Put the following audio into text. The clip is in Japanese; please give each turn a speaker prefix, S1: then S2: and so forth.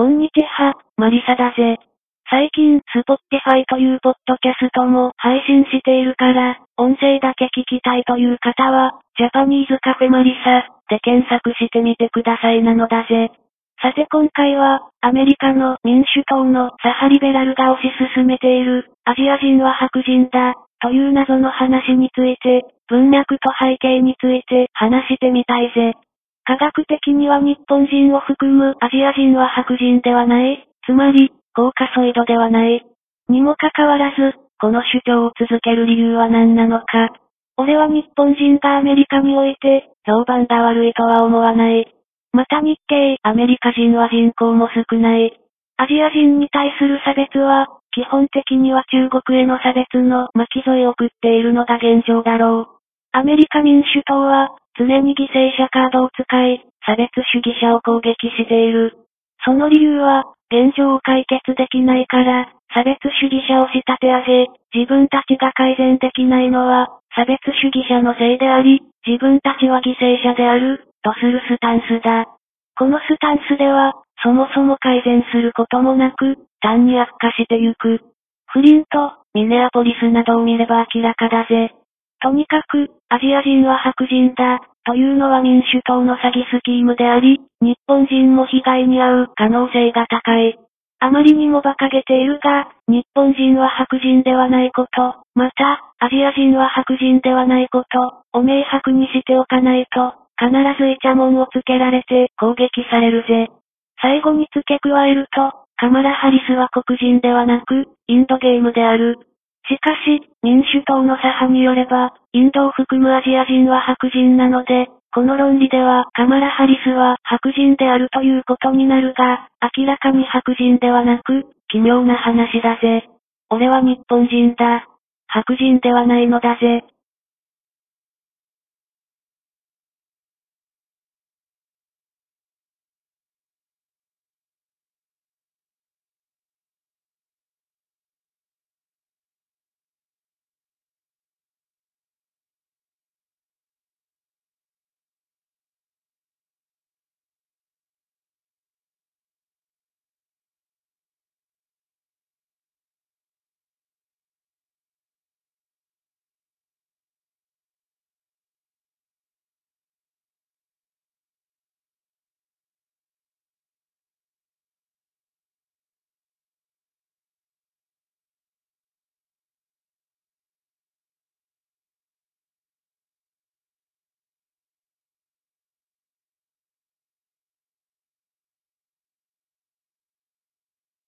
S1: こんにちは、マリサだぜ。最近、スポッティファイというポッドキャストも配信しているから、音声だけ聞きたいという方は、ジャパニーズカフェマリサで検索してみてくださいなのだぜ。さて今回は、アメリカの民主党の左派リベラルが推し進めている、アジア人は白人だ、という謎の話について、文脈と背景について話してみたいぜ。科学的には日本人を含むアジア人は白人ではない、つまり、コーカソイドではない。にもかかわらず、この主張を続ける理由は何なのか。俺は日本人がアメリカにおいて、評判が悪いとは思わない。また日系アメリカ人は人口も少ない。アジア人に対する差別は、基本的には中国への差別の巻き添えを食っているのが現状だろう。アメリカ民主党は、常に犠牲者カードを使い、差別主義者を攻撃している。その理由は、現状を解決できないから、差別主義者を仕立て上げ、自分たちが改善できないのは、差別主義者のせいであり、自分たちは犠牲者である、とするスタンスだ。このスタンスでは、そもそも改善することもなく、単に悪化してゆく。フリント、ミネアポリスなどを見れば明らかだぜ。とにかく、アジア人は白人だ、というのは民主党の詐欺スキームであり、日本人も被害に遭う可能性が高い。あまりにも馬鹿げているが、日本人は白人ではないこと、また、アジア人は白人ではないこと、を明白にしておかないと、必ずイチャモンをつけられて攻撃されるぜ。最後に付け加えると、カマラ・ハリスは黒人ではなく、インドゲームである。しかし、民主党の左派によれば、インドを含むアジア人は白人なので、この論理ではカマラ・ハリスは白人であるということになるが、明らかに白人ではなく、奇妙な話だぜ。俺は日本人だ。白人ではないのだぜ。